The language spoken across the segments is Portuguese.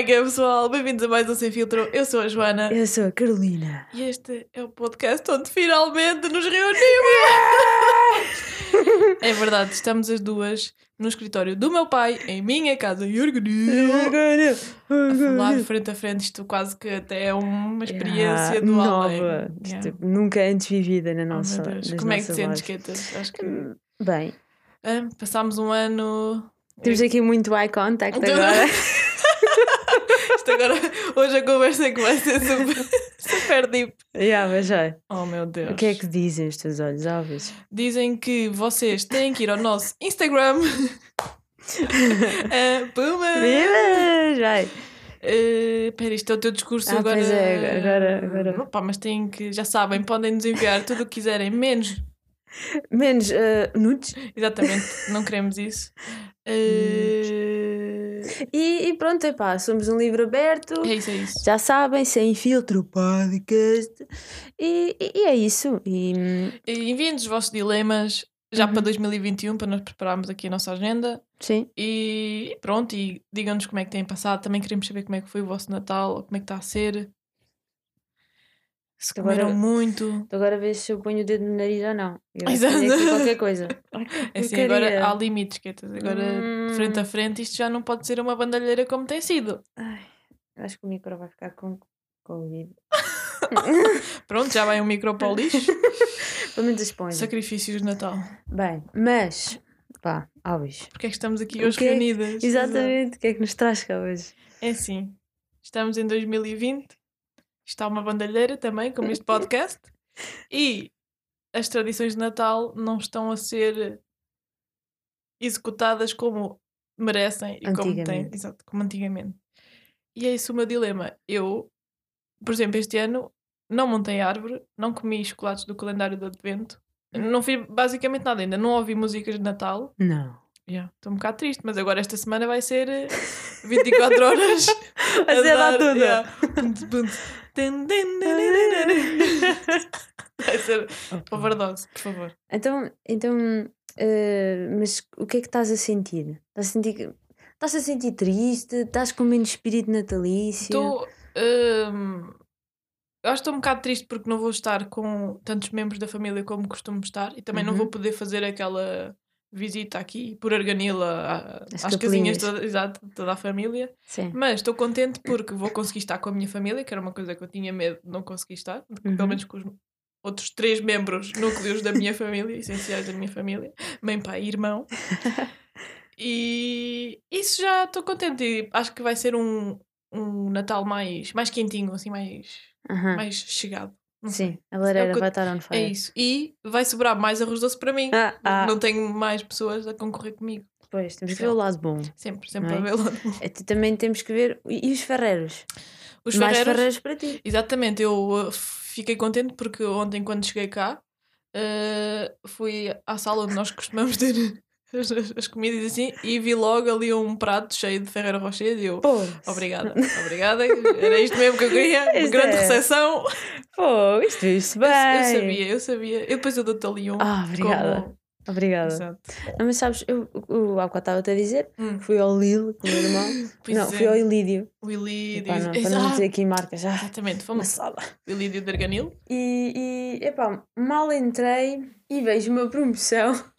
É que é, pessoal? Bem-vindos a mais um Sem Filtro. Eu sou a Joana Eu sou a Carolina. e este é o podcast onde finalmente nos reunimos. É verdade, estamos as duas no escritório do meu pai, em minha casa. A falar frente a frente, isto quase que até é uma experiência Yeah, do nova. além. Yeah. Nunca antes vivida na Oh, nossa. nas Como é que te sentes. Quetas? Acho que Hum, Bem, ah, passámos um ano. temos aqui muito eye contact Tudo- agora. Isto agora, hoje a conversa é que vai ser super, super deep. yeah, mas olha, Oh meu Deus. o que é que dizem os teus olhos óbvios? Dizem que vocês têm que ir ao nosso Instagram. Ah, Puma! Viva! Vai. Espera, isto é o teu discurso Ah, agora. pois é, agora- agora. Opa, mas têm que, já sabem, podem nos enviar tudo o que quiserem, menos. Menos uh, nudes. Exatamente, não queremos isso. Ah, E, e pronto, epá, somos um livro aberto. é isso, é isso. Já sabem, sem filtro podcast. E, e- e é isso. E, E Enviem-nos os vossos dilemas já Uhum. para 2021 para nós prepararmos aqui a nossa agenda. sim, E pronto, e digam-nos como é que têm passado. Também queremos saber como é que foi o vosso Natal, ou como é que está a ser. Se Agora- comeram muito. agora vês se eu ponho o dedo no nariz ou não. Eu Exato. qualquer coisa. É assim, agora há limites, quietas. Agora, Hum. frente a frente, isto já não pode ser uma bandalheira como tem sido. Ai, acho que o micro vai ficar com Covid. Pronto, já vai um micro para o lixo. Pelo menos a esponja. Sacrifícios de Natal. Bem, mas, pá, Alves. Porque é que estamos aqui hoje é- reunidas? Exatamente, o que é que nos traz cá hoje? É assim, estamos em 2020, está uma bandalheira também, como este podcast, e as tradições de Natal não estão a ser executadas como merecem e como têm, exato, como antigamente. E é isso o meu dilema. Eu, por exemplo, este ano não montei árvore, não comi chocolates do calendário de advento, não fiz basicamente nada ainda, não ouvi músicas de Natal, Não. Yeah, Estou um bocado triste, mas agora esta semana vai ser eh, 24 horas. Vai a ser lá tudo. yeah. Vai ser overdose, por favor. Então, então eh, mas o que é que estás a sentir? Estás a sentir, estás a sentir triste? Estás com menos espírito natalício? Estou. hum, eu acho que estou um bocado triste porque não vou estar com tantos membros da família como costumo estar e também não Uhum. vou poder fazer aquela visita aqui por Arganila às casinhas, toda, exato, toda a família. Sim. Mas estou contente porque vou conseguir estar com a minha família, que era uma coisa que eu tinha medo de não conseguir estar, Uhum. pelo menos com os outros três membros núcleos da minha família, essenciais da minha família, mãe, pai e irmão. E isso já estou contente. E acho que vai ser um, um Natal mais, mais quentinho, assim, mais, Aham. mais chegado. Sei. Sim, a lareira É o que- vai estar on É fire. isso. E vai sobrar mais arroz doce para mim. Ah, ah, Não tenho mais pessoas a concorrer comigo. pois, temos que ver o lado bom. Sempre, sempre a é? ver lá. É, tu também temos que ver. E e os ferreiros? Os Mais ferreiros, ferreiros para ti. Exatamente, eu uh, fiquei contente porque ontem, quando cheguei cá, uh, fui à sala onde nós costumamos ter as, as comidas assim e vi logo ali um prato cheio de Ferreira Rocher e eu. Pô, Obrigada, obrigada. Era isto mesmo que eu queria. Uma Isto grande é- recepção. pô, isto viu-se Eu, bem. eu sabia, eu sabia. Eu depois eu dou-te ali um. Ah, obrigada. como- Obrigada. Exato. Não, mas sabes, eu, eu há bocado estava-te a dizer, Hum, fui ao Lille com o meu irmão. pois não, é. fui ao Ilídio. O Ilídio. Epá, não, para não dizer aqui marcas já. Exatamente, fomos sala. o Ilídio de Arganil. E, e epá, mal entrei e vejo uma promoção.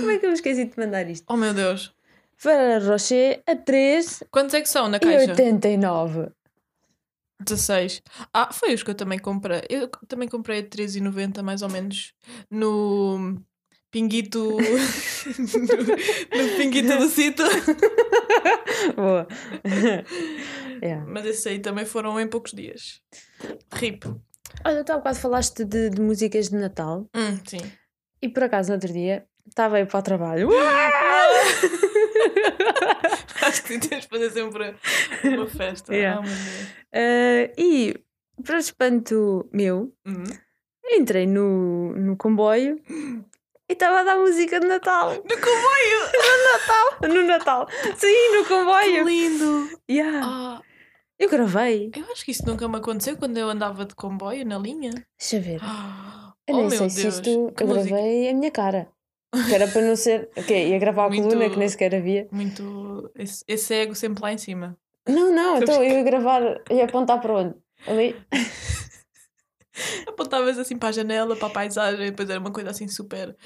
Como é que eu me esqueci de te mandar isto? Oh meu Deus. Ferreira Rocher a 3 Quantos é que são na e caixa? 89. 16. Ah, foi os que eu também comprei. Eu também comprei a 13,90 mais ou menos no Pinguito. no, no Pinguito do Cito. Boa. Yeah. Mas esse aí também foram em poucos dias. RIP. Olha, tu há bocado falaste de, de músicas de Natal Hum, sim. e por acaso no outro dia estava aí para o trabalho. Acho que tens de fazer sempre uma festa. Yeah. Ah. Eh, e para o espanto meu, Hum. entrei no, no comboio e estava a dar música de Natal. No comboio! No Natal. Sim, no Que comboio. lindo! Yeah. Ah, Eu gravei. eu acho que isso nunca me aconteceu quando eu andava de comboio na linha. Deixa eu ver. Ah, Eu oh, nem meu sei se Deus. isto. Que Eu música. gravei a minha cara. Que era para não ser. Ok, ia gravar a Muito- coluna que nem sequer havia. Muito. Esse, esse ego sempre lá em cima. Não, não, então eu ia gravar e apontar para onde? Ali? Apontavas assim para a janela, para a paisagem, depois era uma coisa assim super,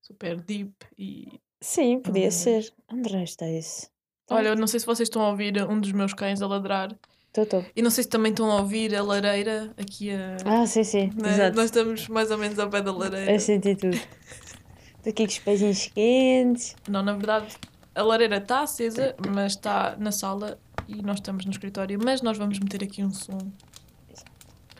super deep e. Sim, podia Hum. ser. Raio está isso? Olha, eu não sei se vocês estão a ouvir um dos meus cães a ladrar. Estou, estou. E não sei se também estão a ouvir a lareira aqui a. Ah, sim, sim. né? Exato. Nós estamos mais ou menos ao pé da lareira. Eu senti tudo. Estou aqui com os pezinhos quentes. Não, na verdade, a lareira está acesa, mas está na sala e nós estamos no escritório. Mas nós vamos meter aqui um som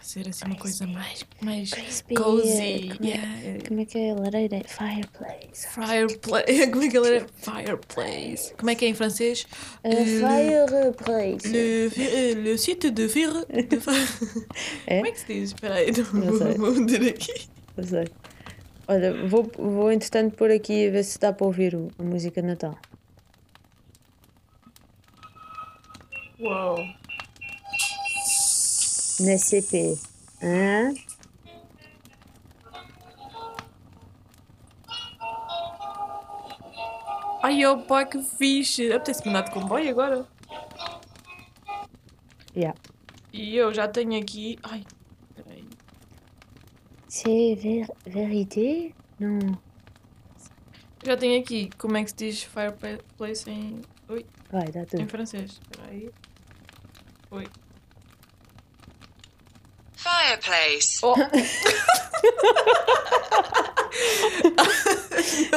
ser assim uma coisa mais, mais Crispy. cozy. Como é, Yeah. como é que é a lareira? Fireplace. Fireplace. Como é que ela era? Fireplace. Como é que é em francês? A Le- fireplace. Le, vi- le site de vir. De... É? Como é que se diz? Espera aí, Não sei. vou meter aqui. Não sei. Olha, vou, vou entretanto pôr aqui a ver se dá para ouvir o- a música de Natal. Uau. Na CP. Hã? Ai, opa, que fixe. Apetece-me andar de comboio agora. Yeah. E eu já tenho aqui. Ai, peraí. C'est ver vérité? Não. Já tenho aqui. Como é que se diz fireplace em, Oi, Vai, dá em tudo. francês? Espera aí. Oi. Fireplace. Oh,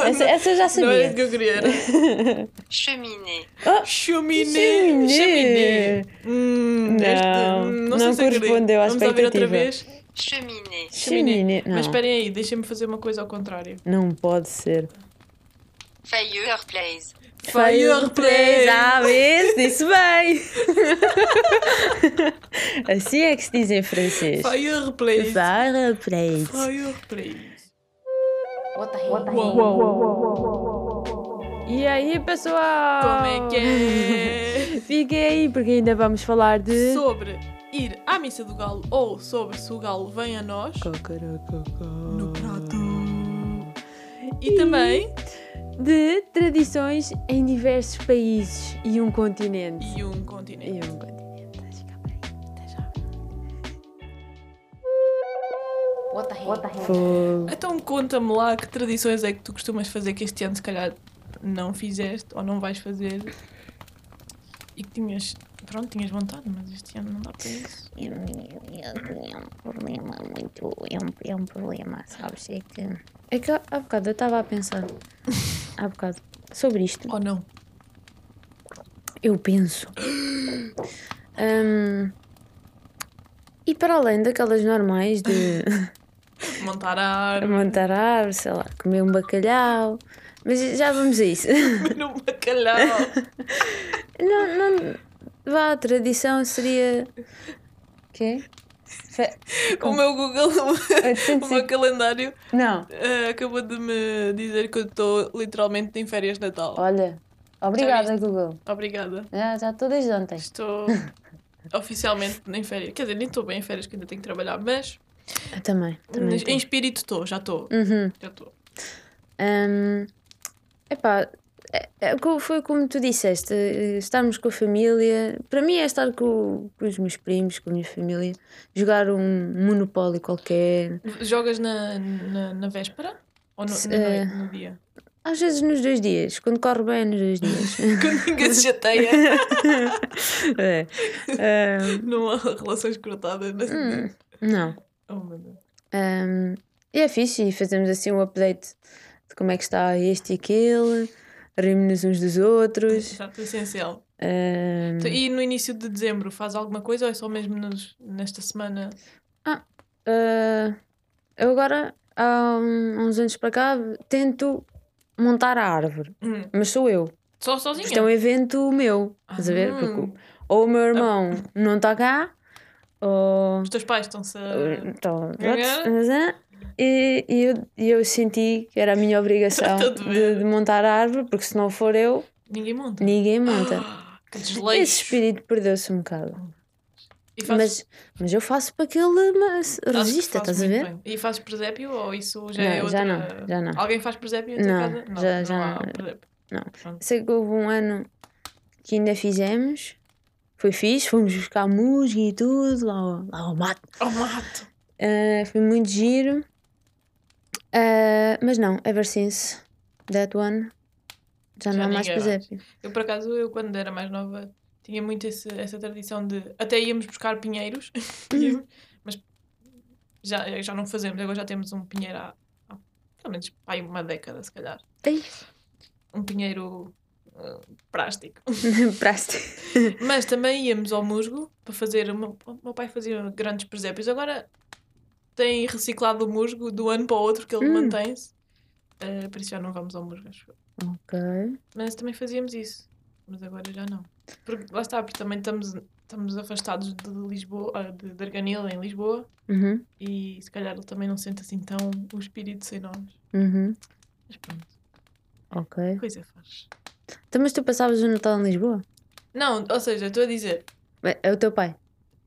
Essa, essa eu já não era isso sabia. que eu queria. Era Cheminée. chaminé. Chaminé. Hum, Não, este, hum, não sei queria. correspondeu à Vamos ouvir outra expectativa. vez. Cheminée. Chaminé. Não, Mas esperem aí, deixem-me fazer uma coisa ao contrário. não pode ser. Fireplace. Fireplace. Ah, vês? Disse bem. assim é que se diz em francês. Fireplace. Fireplace. Fireplace. E aí, pessoal? Como é que é? Fiquem aí, porque ainda vamos falar de. Sobre ir à missa do galo ou sobre se o galo vem a nós no prato. E também De tradições em diversos países e um continente. e um continente. E um continente. Estás por aí? Já. Então conta-me lá que tradições é que tu costumas fazer que este ano se calhar não fizeste ou não vais fazer e que tinhas, pronto, tinhas vontade, mas este ano não dá para isso. É um problema muito. É um, é um problema, sabes? É que. É que há bocado eu estava a pensar. Há bocado. Sobre isto. Ou não? Eu penso. Hum, e para além daquelas normais de Montar a árvore, montar árvore, sei lá, comer um bacalhau. Mas já vamos a isso. comer um bacalhau. Não, não. Vá, a tradição seria. Quê? Fe... o meu Google, o 805. meu calendário Não. eh, acabou de me dizer que eu estou literalmente em férias de Natal. Olha. Obrigada? Google. Obrigada. Já, já estou desde ontem. Estou oficialmente em férias. Quer dizer, nem estou bem em férias que ainda tenho que trabalhar, mas Eu também. também em espírito estou, já estou. Uhum. Já estou. Hum, epá, é- é foi como tu disseste, eh, estarmos com a família. Para mim é estar com, com os meus primos, com a minha família, jogar um monopólio qualquer. Jogas na, na, na véspera? Ou no, na noite, eh, no dia? Às vezes nos dois dias, quando corre bem, nos dois dias. Quando ninguém se chateia, é. Hum, não há relações cortadas nesse hum, dia. não. Oh, Deus. Hum, e é fixe, e fazemos assim um update de como é que está este e aquele, rimos-nos uns dos outros. Exato, essencial. Hum, Então, E no início de dezembro faz alguma coisa ou é só mesmo nos- nesta semana? Ah, eu agora, há um- uns anos para cá, tento montar a árvore, Hum, mas sou eu. Só sozinha? Isto é um evento meu, estás a ver? Ah. O- ou o meu irmão não está cá, ou. Os teus pais estão-se a... Ganhar? E, e eu, e eu senti que era a minha obrigação de, de montar a árvore, porque se não for eu, Ninguém monta. ninguém monta. Esse espírito perdeu-se um bocado. Mas, mas eu faço para que ele resista, estás a ver? bem. E fazes presépio ou isso já Não, é já outra... não, já não. Alguém faz presépio em Não, casa? Não, já- não já há não. Não. Sei que houve um ano que ainda fizemos, Foi fixe, fomos buscar música e tudo, lá, ao- lá ao mato. Oh, mato! Ah, foi muito giro. Ah, mas não, ever since that one, já, Já não há mais presépio. Eu, por acaso, eu quando era mais nova, tinha muito esse- essa tradição de. Até íamos buscar pinheiros, íamos, mas já, já não fazemos. Agora já temos um pinheiro há, há pelo menos aí uma década, se calhar. Ei, Um pinheiro ah, plástico. Praste. Mas também íamos ao musgo para fazer. O meu, o meu pai fazia grandes presépios. Agora tem reciclado o musgo do ano para o outro, que ele Hum. mantém-se. Ah, por isso já não vamos ao musgo, acho eu. Ok. Mas também fazíamos isso. Mas agora já não. Porque, lá está, porque também estamos, estamos afastados de Lisboa, ah, de, de Arganil em Lisboa. Uhum, E se calhar ele também não sente assim tão o espírito sem nós. uhum, Mas pronto, ok. coisa faz. Então, mas tu passavas o Natal em Lisboa? Não, ou seja, estou a dizer. É é o teu pai?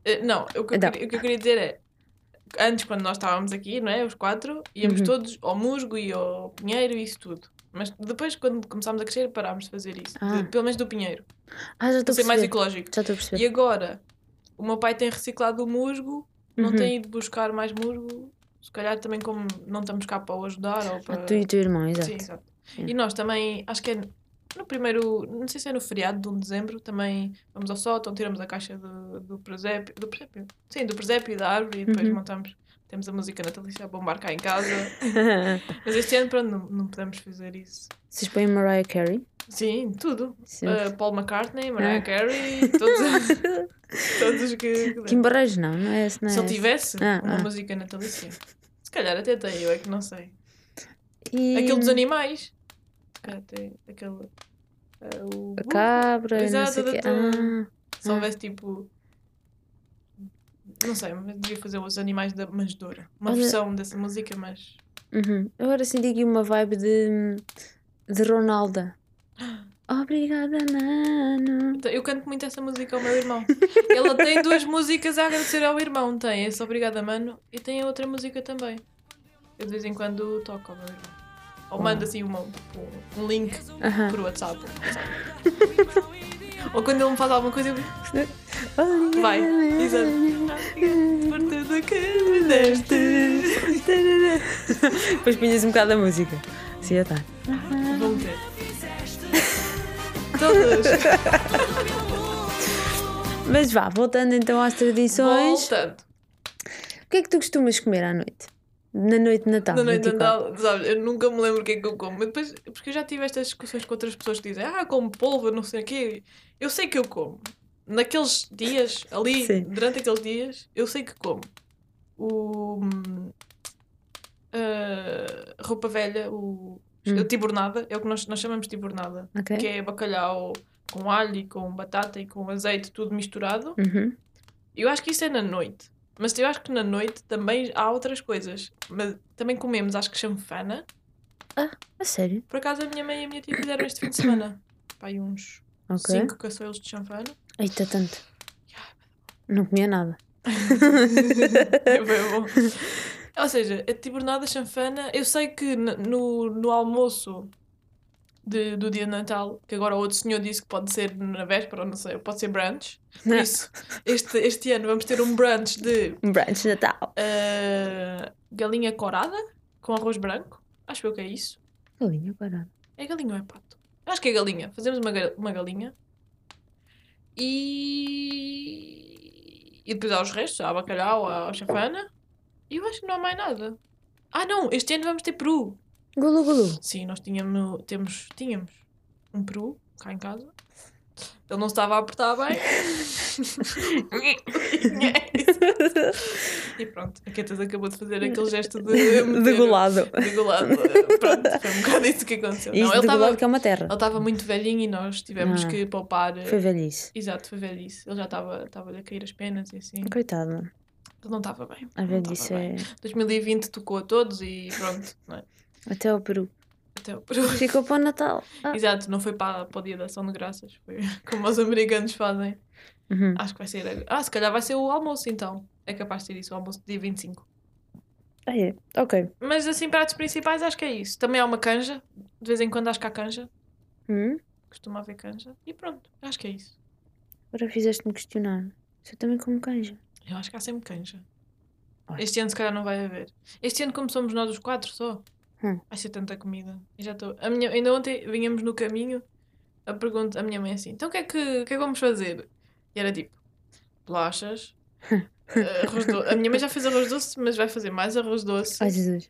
eh, Não, o que, Então. queria, o que eu queria dizer é. Antes, quando nós estávamos aqui, não é? Os quatro, íamos Uhum. todos ao musgo e ao pinheiro e isso tudo. Mas depois, quando começámos a crescer, parámos de fazer isso. Ah. De- pelo menos do pinheiro. Ah, já estou a ser mais perceber. ecológico. Já estou a E perceber. agora, o meu pai tem reciclado o musgo, não Uhum. tem ido buscar mais musgo. Se calhar também como não estamos cá para o ajudar ou Ah, para... tu e o teu irmão, exato. Sim, exato. E nós também, acho que é no primeiro, não sei se é no feriado de 1 de dezembro, também vamos ao sótão, tiramos a caixa do, do presépio, do presépio? Sim, do presépio e da árvore e depois Uhum. montamos, temos a música natalícia a bombar cá em casa. Mas este ano, pronto, não, não podemos fazer isso. Vocês põem Mariah Carey? Sim, tudo. Sim. Uh, Paul McCartney, Mariah Ah. Carey, todos, todos os que... Kim Barreiros, não, não é esse, não é Se ele esse. tivesse Ah, uma ah. música natalícia. Se calhar até tem, eu é que não sei. E Aquele dos animais. Cá tem aquele. ah, o a cabra, não Exato, sei o quê. da- Ah, Se houvesse tipo. Não sei, mas devia fazer os animais da manjedoura. Uma Olha- versão dessa música, mas. uhum. Agora senti aqui uma vibe de, de Ronalda. Obrigada, mano. Então, Eu canto muito essa música ao meu irmão. Ela tem duas músicas a agradecer ao irmão. Tem esse Obrigada Mano e tem a outra música também. Eu de vez em quando toco ao meu irmão. Ou mando assim uma, tipo, um link Aham. por WhatsApp. Ou quando ele me faz alguma coisa, eu Vai, exato. por tudo que me deste. Depois punhas um bocado da música. Sim, já tá. está. Meter. Todos. Mas vá, voltando então às tradições. Voltando. O que é que tu costumas comer à noite? Na noite de Natal? Na noite de 24? Natal, sabes, eu nunca me lembro o que é que eu como. Mas depois, porque eu já tive estas discussões com outras pessoas que dizem, ah, como polvo, não sei o quê. Eu sei que eu como. Naqueles dias, ali, Sim. durante aqueles dias, eu sei que como. O. a roupa velha, o. Hum. Tibornada, é o que nós, nós chamamos de tibornada. Ok. Que é bacalhau com alho e com batata e com azeite, tudo misturado. Uhum. Eu acho que isso é na noite. Mas eu acho que na noite também há outras coisas. Mas também comemos, acho que chanfana. A sério? Por acaso a minha mãe e a minha tia fizeram este fim de semana. Pai, uns Ok. 5 caçoeiros de chanfana. Eita, tanto. Não comia nada. é bem bom. Ou seja, a tibornada chanfana, eu sei que no, no almoço de- do dia de Natal, que agora o outro senhor disse que pode ser na véspera, ou não sei, pode ser brunch. Por isso, este, este ano vamos ter um brunch de Um brunch de Natal. ah, galinha corada com arroz branco. Acho eu que é isso. Galinha parada. É galinha ou é pato? Acho que é galinha. Fazemos uma, uma galinha. E... e depois há os restos. Há bacalhau, há chafana. E eu acho que não há mais nada. Ah não, este ano vamos ter peru. Gulu gulu. Sim, nós tínhamos, temos, tínhamos um peru cá em casa. Ele não estava a apertar bem. e pronto, a Ketas acabou de fazer aquele gesto de... De meter- golado. De golado. Pronto, foi um bocado isso que aconteceu. Não, Isto ele estava que é uma terra. ele estava muito velhinho e nós tivemos Ah. que poupar. Foi velhice. Exato, foi velhice. Ele já estava estava a cair as penas e assim. Coitado. Ele não estava bem. A não velhice é. 2020 tocou a todos e pronto. Não é? Até ao Peru. Até o Peru. Ficou para o Natal. Ah. Exato, não foi para, para o dia da ação de graças. Foi como os americanos fazem. Uhum. Acho que vai ser. Ah, se calhar vai ser o almoço então. É capaz de ser isso, o almoço do dia 25. Ah, é. Ok. Mas assim, pratos principais, acho que é isso. Também há uma canja. De vez em quando acho que há canja. Hum? Costuma haver canja. E pronto, acho que é isso. Agora fizeste-me questionar. Se eu também como canja. Eu acho que há sempre canja. Olha. Este ano se calhar não vai haver. Este ano, como somos nós os quatro só, Hum. vai ser tanta comida. Eu já estou. A minha... Ainda ontem vinhamos no caminho, a pergunta, a minha mãe assim, então o que é que, o que, é que vamos fazer? E era tipo, bolachas, eh, arroz doce. A minha mãe já fez arroz doce, mas vai fazer mais arroz doce. Ai Jesus.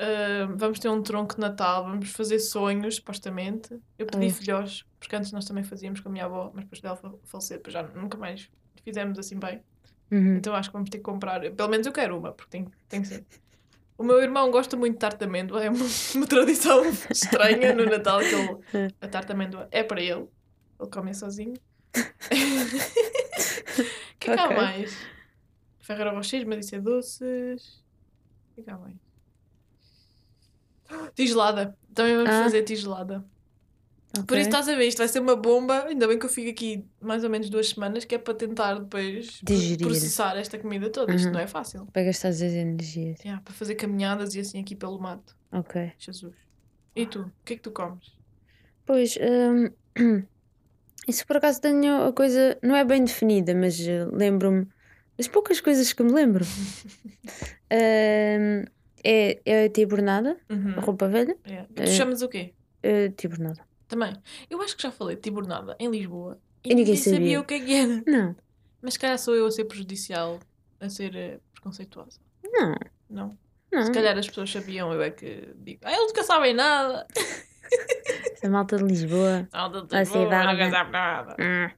Uh, vamos ter um tronco de Natal, vamos fazer sonhos, supostamente. Eu pedi Ah. filhós, porque antes nós também fazíamos com a minha avó, mas depois dela fa- falecer, depois já nunca mais fizemos assim bem. Uhum. Então acho que vamos ter que comprar. Pelo menos eu quero uma, porque tem, tem que ser. O meu irmão gosta muito de tarte de amêndoa, é uma, uma tradição estranha no Natal que ele, a tarte de amêndoa é para ele. Ele come sozinho. O que é que há mais? Ferreira Rocher, mas isso é doces. O que é que há mais? Tigelada. Também vamos Ah. fazer tigelada. Por Ok. isso estás a ver, isto vai ser uma bomba. Ainda bem que eu fico aqui mais ou menos duas semanas, que é para tentar depois Digerir. processar esta comida toda. Isto Uhum. não é fácil. Para gastar as energias. Yeah, para fazer caminhadas e assim aqui pelo mato. Ok. Jesus. E tu? O que é que tu comes? Pois, hum, isso por acaso tenho a coisa, não é bem definida, mas eh, lembro-me das poucas coisas que me lembro. Hum, é, é a tibornada, Uhum. roupa velha, Yeah. Tu chamas o quê? eh, tibornada. Também. Eu acho que já falei de tibornada em Lisboa. E, E ninguém sabia. sabia. o que é que era. Não, Mas se calhar sou eu a ser prejudicial, a ser eh, preconceituosa. não, Não. não. Se calhar as pessoas sabiam, eu é que digo. Ah, eles nunca sabem nada. A malta de Lisboa. Não, não, A cidade. nunca sabem nada. hum,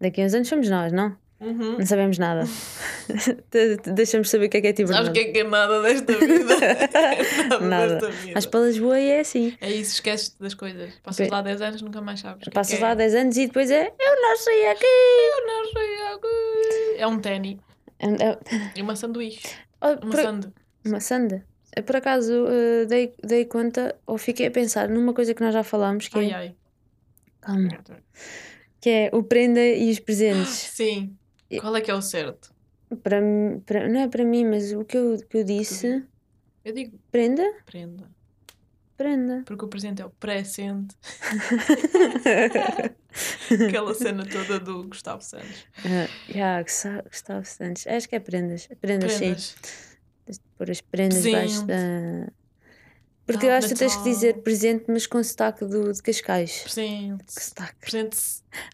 Daqui a uns anos somos nós, não? Uhum. Não sabemos nada. De- de- Deixamos saber o que é que é Sabes tibornada. o que é que é nada desta vida? nada, Nada. desta vida. Mas para Lisboa é assim. É isso, esqueces-te das coisas. Passas lá 10 anos, nunca mais sabes. que é Passas que é. lá 10 anos e depois é eu não sei aqui. Eu não sei algo. É um ténis É- é- e uma sanduíche. oh, Uma por- sande. Uma sanda. Eu, Por acaso eh, dei, dei conta ou fiquei a pensar numa coisa que nós já falámos que Ai, é, ai. calma, que é o prenda e os presentes. Sim. Qual é que é o certo? para, para- não é para mim, mas o que eu, que eu disse, Eu digo prenda, prenda. prenda. Porque o presente é o presente. Aquela cena toda do Gustavo Santos. Ah, Já, Gustavo Santos. Acho que é prendas. Prendas, sim. Prendas. De pôr as prendas debaixo da. Porque eu acho que tu tens que dizer presente, mas com sotaque do, de Cascais. Presente. Que sotaque. Presente.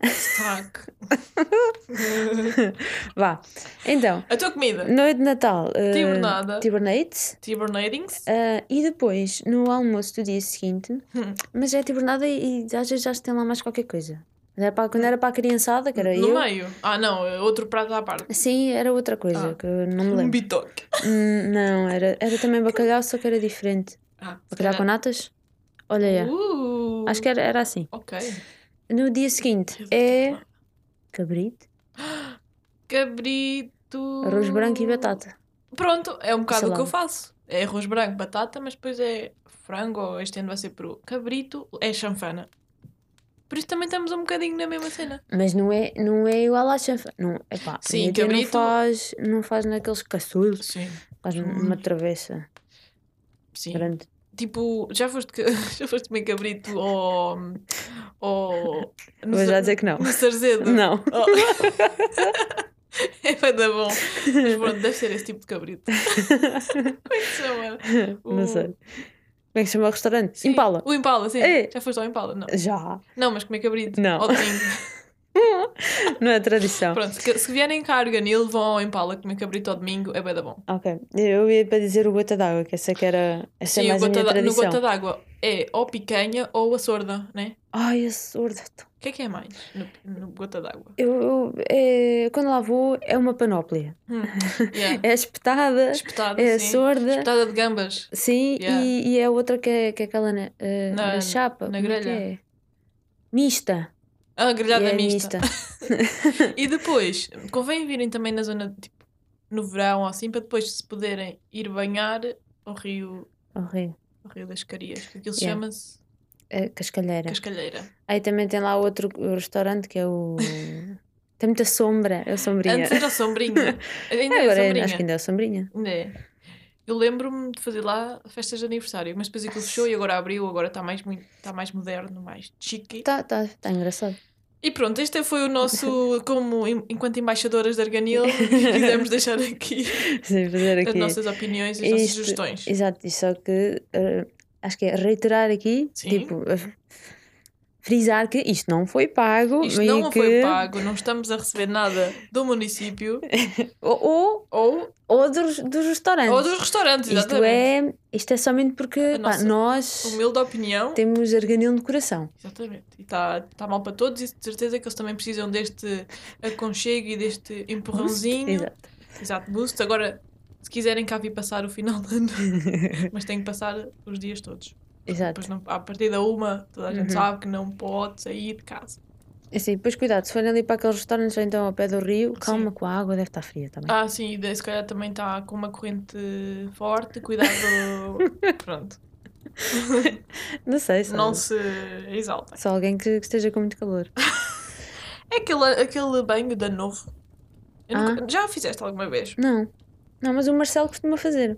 Stack. Vá. Então, A tua comida. noite de Natal. Uh, Tibornada. Tibernate. Tibernatings. Ah, e depois, no almoço do dia seguinte, Hum. mas é tibernada e, e às vezes já se tem lá mais qualquer coisa. Era para, quando era para a criançada, que era No eu, meio. Ah, não. é Outro prato à parte. assim era outra coisa Ah. que não me Um lembro. bitoque. Hum, não, era, era também bacalhau, só que era diferente. Ah, Bacalhau com natas? Olha aí. Uh, Acho que era, era assim. Ok. No dia seguinte é cabrito, Cabrito. arroz branco e batata. Pronto, é um bocado o que eu faço. É arroz branco, batata, mas depois é frango, ou este ano vai ser peru. Cabrito é chanfana. Por isso também estamos um bocadinho na mesma cena. Mas não é, não é igual à chanfa. Não, epá, Sim, a minha tia cabrito- não faz, não faz naqueles caçulos, Sim. faz uma travessa Sim. grande. Tipo, já foste, já foste comer cabrito ou. ou. no Vou já Sar- dizer que não. No Sarzedo? Não. Oh. é dar bom. Mas pronto, deve ser esse tipo de cabrito. Como é que se chama? Não O- sei. Como é que se chama o restaurante? Sim, Impala. O Impala, sim. É. Já foste ao Impala? Não. Já. Não, mas comer cabrito. Não. Domingo. Não é tradição. Pronto, se, vierem cá a Arganil, vão ao Impala comer cabrito ao domingo, é bem da bom. Ok. Eu ia para dizer o gota d'água, que essa que era. Essa Sim, é o mais a gota da- no tradição. gota d'água é ou picanha ou a sorda, né? Ai, a sorda. O que é que é mais no, no gota d'água? Eu, eu- é, quando lá vou, é uma panóplia. Hum, yeah. É espetada, Espetada, é sim. sorda. Espetada de gambas. Sim, Yeah. e, e é outra que é, que é aquela na, eh, Na- na chapa. na é grelha. é? Mista. Ah, grelhada é mista. e depois, convém virem também na zona, tipo, no verão ou assim, para depois se poderem ir banhar ao rio, Horrível. ao rio das Carias. que Aquilo Yeah. chama-se A cascalheira. Cascalheira. Aí também tem lá outro restaurante que é o. tem muita sombra. É o Sombrinha. Antes era sombrinha. Ainda é Agora é- sombrinha. acho que ainda é o Sombrinha. Ainda é. Eu lembro-me de fazer lá festas de aniversário, mas depois aquilo fechou e agora abriu, agora está mais, está mais moderno, mais chique. Tá, tá, tá engraçado. E pronto, este foi o nosso, como enquanto embaixadoras de Arganil, quisemos deixar aqui Sim, as nossas opiniões e as nossas sugestões. Exato, e só que eh, acho que é reiterar aqui, Sim. tipo, eh, frisar que isto não foi pago Isto não que, foi pago, não estamos a receber nada do município Ou, ou, ou, dos, dos restaurantes. ou dos restaurantes, isto, exatamente. é, isto é somente porque pá, nós Humilde opinião. temos arganil no coração. Exatamente. E está tá mal para todos e de certeza que eles também precisam deste aconchego e deste empurrãozinho. Exato. Exato, boost. Agora, se quiserem cá vir passar o final de ano, mas têm que passar os dias todos. Exato. Depois, não, a partir da uma, toda a gente Uhum. sabe que não pode sair de casa. Assim, depois cuidado, se forem ali para aqueles restaurantes ou então ao pé do rio, calma com a água, deve estar fria também. Ah, sim, e daí se calhar também está com uma corrente forte. Cuidado. Pronto. Não sei, só, Não se exaltem. só alguém que, que esteja com muito calor. É aquele, aquele banho de novo. Ah. nunca- já o fizeste alguma vez? Não. Não, mas o Marcelo costuma fazer.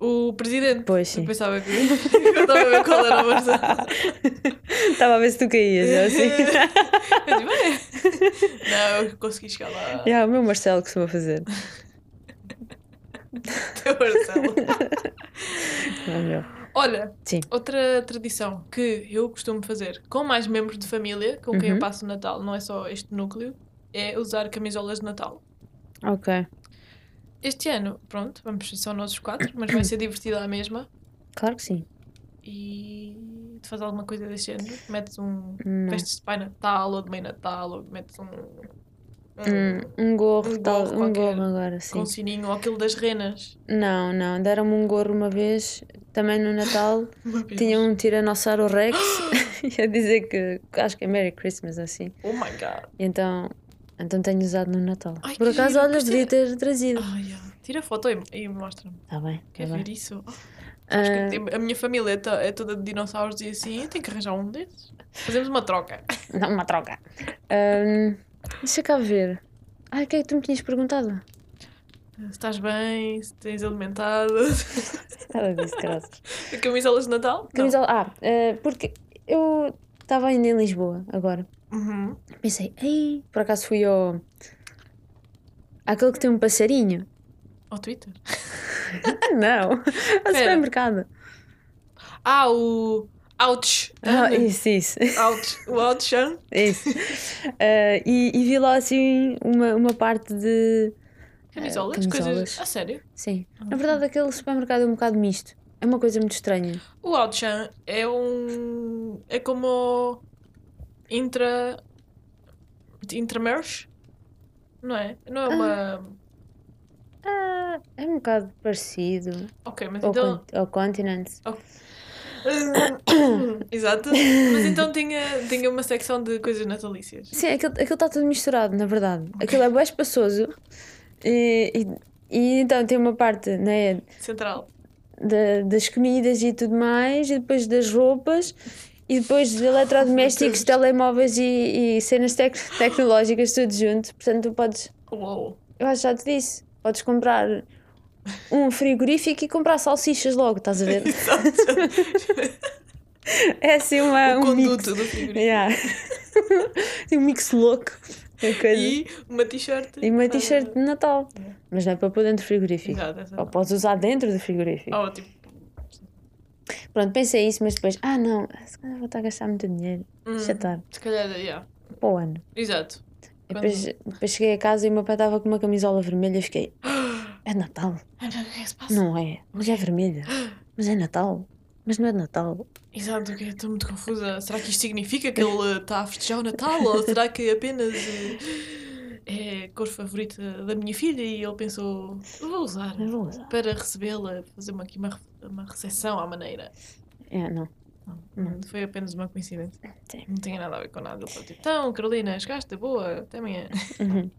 O presidente. Pois, sim. Eu pensava que. eu estava a ver qual era a versão. Estava a ver se tu caías, eu assim. Eu digo, "É." Não, eu consegui chegar lá. yeah, o meu Marcelo costuma fazer. Teu Marcelo. Não é o meu. Olha, Sim. outra tradição que eu costumo fazer com mais membros de família, com quem eu Uhum. passo o Natal, não é só este núcleo, é usar camisolas de Natal. Ok. Este ano, pronto, vamos ser só nós os quatro, mas vai ser divertida a mesma. Claro que sim. E tu fazes alguma coisa desse género? Metes um. Não. Vestes de Pai Natal ou de Mãe Natal ou metes um. Um, um gorro, um tal, gorro um gorro agora, sim. com sininho ou aquele das renas. Não, não, deram-me um gorro uma vez, também no Natal, tinha um Tiranossauro Rex, ia dizer que acho que é Merry Christmas assim. Oh my god. E então, então tenho usado no Natal. Ai, Por acaso, giro, olha, é. ter trazido. Yeah. Tira foto e, e mostra-me. Tá bem, tá Quer bem. ver isso? Acho Ah, a minha família é, é toda de dinossauros e assim, eu tenho que arranjar um desses. Fazemos uma troca. não, uma troca. Ahm, deixa cá ver. Ai, o que é que tu me tinhas perguntado? Se estás bem, se tens alimentado. Nada disso, graças. Camisolas de Natal? Camisola. Ah, eh, porque eu estava ainda em Lisboa agora. Uhum. Pensei, ei, por acaso fui ao. Aquele que tem um passarinho. Ao Twitter. Ah, não! Ao supermercado. Ah, o. Ouch! Ah, isso, isso. Ouch! O Ouchan. isso. Eh, e, e vi lá assim uma, uma parte de. Camisolas? camisolas. Coisas. A sério? Sim. Na verdade, aquele supermercado é um bocado misto. É uma coisa muito estranha. O Ouchan é um. É como. Intra. Intramerch? Não é? Não é uma. Ah, é um bocado parecido Ok, mas ao, então. con- ao Continent. Exato. Mas então tinha, tinha uma secção de coisas natalícias. Sim, aquilo está tudo misturado, na verdade. Aquilo é bem espaçoso. E, e, e então tem uma parte né, Central. Da- das comidas e tudo mais, e depois das roupas, e depois de eletrodomésticos, telemóveis e, e cenas tec- tecnológicas, tudo junto. Portanto, tu podes, Uou. eu acho que já te disse, podes comprar um frigorífico e comprar salsichas logo, estás a ver? Exato. É assim uma, o um mix. conduto do frigorífico. Yeah. um mix louco. Coisa. E uma t-shirt. E uma ah, t-shirt de Natal. Mas não é para pôr dentro do frigorífico. Exato, Ou podes usar dentro do frigorífico. Oh, tipo. Pronto, pensei isso, mas depois, ah não, se calhar vou estar a gastar muito dinheiro. hum, estar. Se calhar, yeah. Para o ano. Exato. E depois, depois cheguei a casa e o meu pai estava com uma camisola vermelha e fiquei, é Natal? É? Não é, mas é vermelha. Mas é Natal. Mas não é de Natal. Exato, ok, estou muito confusa. Será que isto significa que ele está a festejar o Natal? Ou será que apenas eh, é a cor favorita da minha filha e ele pensou, vou usar vou usar. para recebê-la, fazer uma, aqui uma, uma recepção à maneira. É, não. Não, Não. Foi apenas uma coincidência. Sim. Não tinha nada a ver com nada. Tipo, então, Carolina, chegaste, boa, até amanhã. Uhum.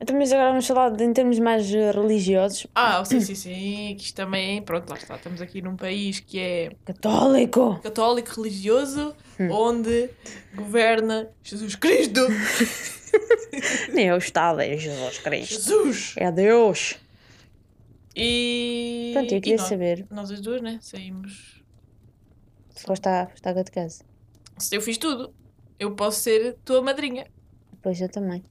Então, mas agora vamos falar de, em termos mais eh, religiosos. Ah, sim, sim, sim, que isto também, pronto, lá está, estamos aqui num país que é Católico! católico religioso, Hum. onde governa Jesus Cristo. Nem é o Estado, é Jesus Cristo. Jesus! É Deus! E. Pronto, eu queria nós, saber Nós as duas, né? Saímos. se foste à, foste à catequese. Eu fiz tudo. eu posso ser tua madrinha. Pois eu também.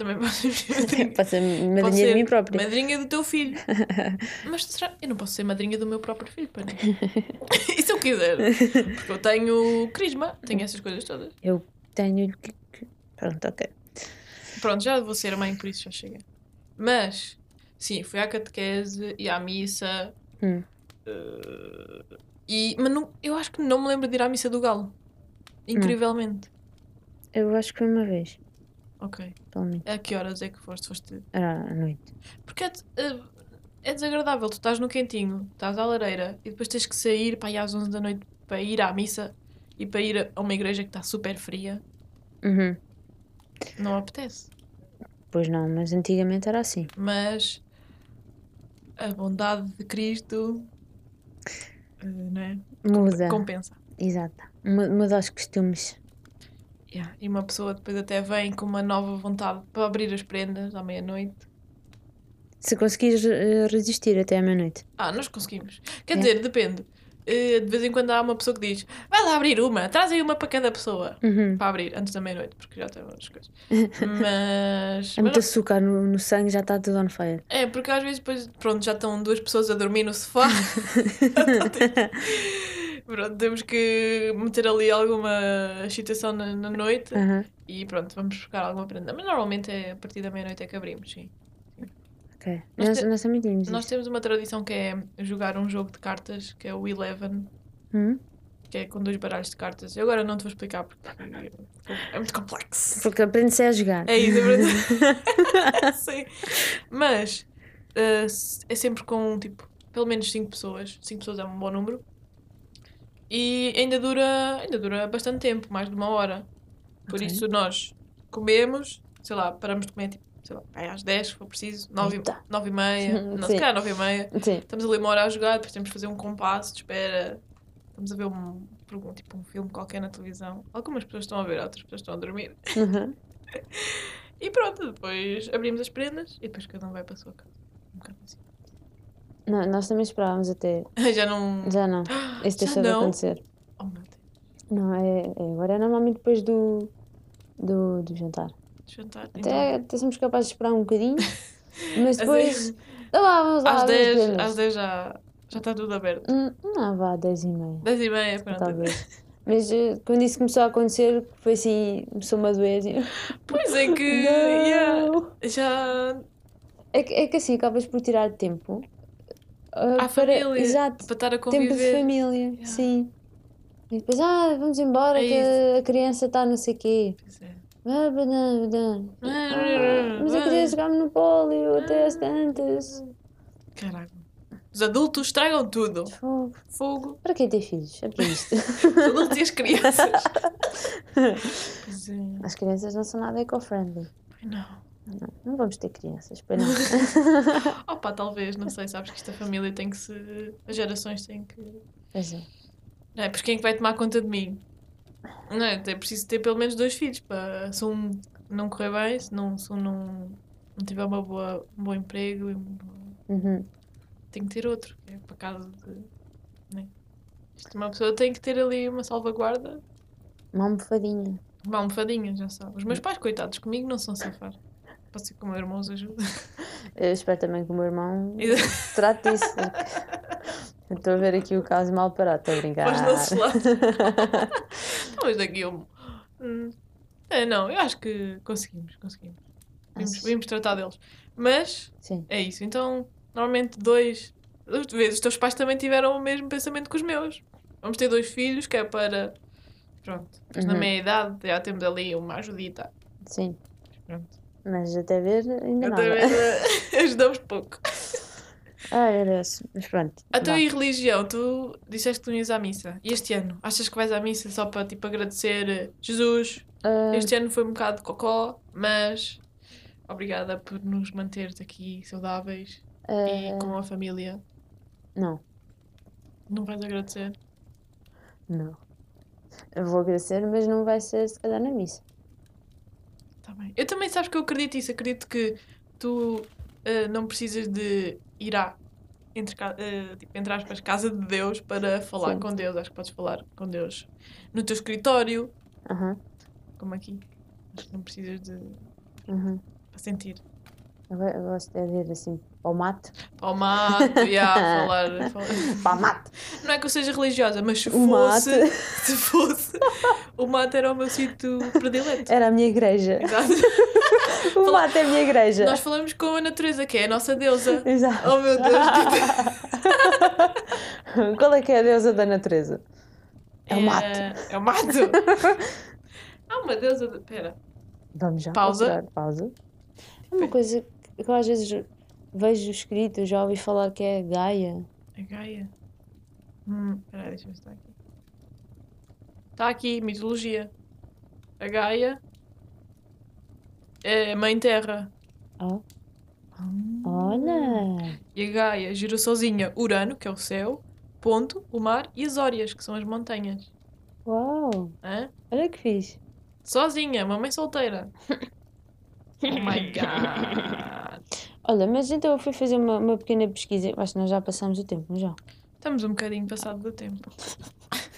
Também posso ser madrinha. Ser madrinha de mim própria. Madrinha do teu filho. Mas será? Eu não posso ser madrinha do meu próprio filho, para E se eu quiser? Porque eu tenho crisma, tenho essas coisas todas. Eu tenho Pronto, ok. Pronto, já vou ser a mãe, por isso já chega. Mas, sim, fui à catequese e à missa. Hum. eh, e, mas não, eu acho que não me lembro de ir à missa do Galo. Incrivelmente. Eu acho que foi uma vez, Ok. pelo menos. A que horas é que foste? Foste. Era à noite. Porque é, eh, é desagradável. Tu estás no quentinho, estás à lareira e depois tens que sair para ir às 11 da noite para ir à missa e para ir a uma igreja que está super fria. Uhum. Não apetece. Pois não, mas antigamente era assim. Mas a bondade de Cristo eh, não é? Muda. compensa. Exato. Mu- Muda os costumes. Yeah. E uma pessoa depois até vem com uma nova vontade para abrir as prendas à meia-noite. Se conseguires eh, resistir até à meia-noite. Ah, nós conseguimos. Quer É. dizer, depende. Eh, de vez em quando há uma pessoa que diz: vai lá abrir uma, traz aí uma para cada pessoa. Uhum. Para abrir antes da meia-noite, porque já tem outras coisas. Mas. É muito mas açúcar no, no sangue, já está tudo on fire. é, porque às vezes depois, pronto, já estão duas pessoas a dormir no sofá. pronto, temos que meter ali alguma excitação na, na noite Aham. e pronto, vamos buscar alguma prenda. Mas normalmente é a partir da meia-noite é que abrimos, sim. Ok. Nós Nós, te- nós também tínhamos Nós temos uma tradição que é jogar um jogo de cartas, que é o Eleven, Hum? que é com dois baralhos de cartas. Eu agora não te vou explicar porque é muito complexo. Porque aprende-se a jogar. É isso, verdade. Sim. Mas uh, é sempre com tipo, pelo menos 5 pessoas. 5 pessoas é um bom número. E ainda dura, ainda dura bastante tempo, mais de uma hora. Por Ok. isso nós comemos, sei lá, paramos de comer tipo, sei lá, às 10 se for preciso, 9, Eita. e meia, não, se calhar 9 e meia. Sim. Estamos ali uma hora a jogar, depois temos que fazer um compasso de espera. Estamos a ver um, um- tipo um filme qualquer na televisão. Algumas pessoas estão a ver, outras pessoas estão a dormir. Uhum. E pronto, depois abrimos as prendas e depois cada um vai para a sua casa. Um bocado assim. Não, nós também esperávamos até. Já não. Já não. Isso deixou de não? acontecer. Oh meu Deus. Não, é, é- agora é normalmente depois do, do, do jantar. Jantar. Até, até somos capazes de esperar um bocadinho, mas Então, depois. Então vá, vamos lá. às, abrir as 10, prendas. às 10 já, já está tudo aberto. Hum, Não, vá, 10 e meia. 10 e meia, pronto. Talvez. Mas eh, quando isso começou a acontecer, foi assim, começou-me a doer. assim, Pois é que. Não. yeah, já. É, que, é que assim acabas por tirar tempo ah, À família. Exato, Para estar a tempo de conviver. família, sim. E depois, ah, vamos embora É que a criança está não sei quê. Pois é. Ah, badã, badã. Ah, mas eu queria jogar Monopólio até às tantas. Caralho. Os adultos estragam tudo. Fogo. Fogo. Para quem tem filhos? É para isto. Os adultos e as crianças. É. As crianças não são nada eco-friendly. Não. Não, não vamos ter crianças, pois não. Opa, talvez, não sei, sabes que esta família tem que se. As gerações têm que. Pois é. Não é? Pois quem é que vai tomar conta de mim? Não é? É preciso ter pelo menos dois filhos para. Se um não correr bem, se, não, se um não, não tiver uma boa, um bom emprego, Uhum. tem que ter outro, é para casa de. Né? Isto, Uma pessoa tem que ter ali uma salvaguarda, Uma almofadinha. uma almofadinha, já sabe. Os meus pais, coitados, comigo não são safar. Pode ser que o meu irmão os ajude. Eu espero também que o meu irmão trate disso. Eu Estou a ver aqui o caso mal parado, estou a brincar. Pôs do nosso lado. Talvez daqui um. Hum, É, não, eu acho que conseguimos, conseguimos. Vimos, vimos tratar deles. Mas Sim. é isso. Então, normalmente dois. Às vezes os teus pais também tiveram o mesmo pensamento que os meus. Vamos ter dois filhos, que é para. Pronto. Mas na Uhum. meia idade já temos ali uma ajudita. Sim. Pronto. Mas até ver ainda Até nada. ver, ajudamos pouco. Ai, meu Deus. Mas pronto. A tua e religião, tu disseste que tu ias à missa. E este ano? Achas que vais à missa só para tipo agradecer eh, Jesus? Ah, Este ano foi um bocado de cocó, mas obrigada por nos manter aqui saudáveis e ah, com a família. Não, Não vais agradecer? não. Eu vou agradecer, mas não vai ser se calhar na missa. Tá bem. Eu também sabes que eu acredito isso. Acredito que tu eh, não precisas de ir à, entre, eh, tipo, entre aspas, casa de Deus para falar Sim. com Deus. Acho que podes falar com Deus no teu escritório, como aqui. Acho que não precisas de Uhum. para sentir. Eu, go- eu gosto de dizer assim, ao mate. Para o mato, já, falar, falar. Pá, mate. Não é que eu seja religiosa, mas se O fosse, mate. se fosse, o mato era o meu sítio predileto. Era a minha igreja. Exato. O mate é a minha igreja. Nós falamos com a natureza, que é a nossa deusa. Exato. Oh meu Deus, que... Qual é que é a deusa da natureza? É o mato. É o mato. Há uma deusa. De... Pera. Vamos já. Pausa. Pausa. É uma coisa eu às vezes vejo escrito, já ouvi falar que é Gaia. A Gaia. Hum, peraí, deixa eu ver se está aqui. Está aqui, mitologia. A Gaia é a Mãe Terra. Oh, olha! E a Gaia gira sozinha Urano, que é o céu, Ponto, o mar e as Órias, que são as montanhas. Uau! Hã? Olha que fixe. Sozinha, uma mãe solteira. Oh my god. Olha, mas então eu fui fazer uma, uma pequena pesquisa. Acho que nós já passámos o tempo, não já? Estamos um bocadinho passado do tempo.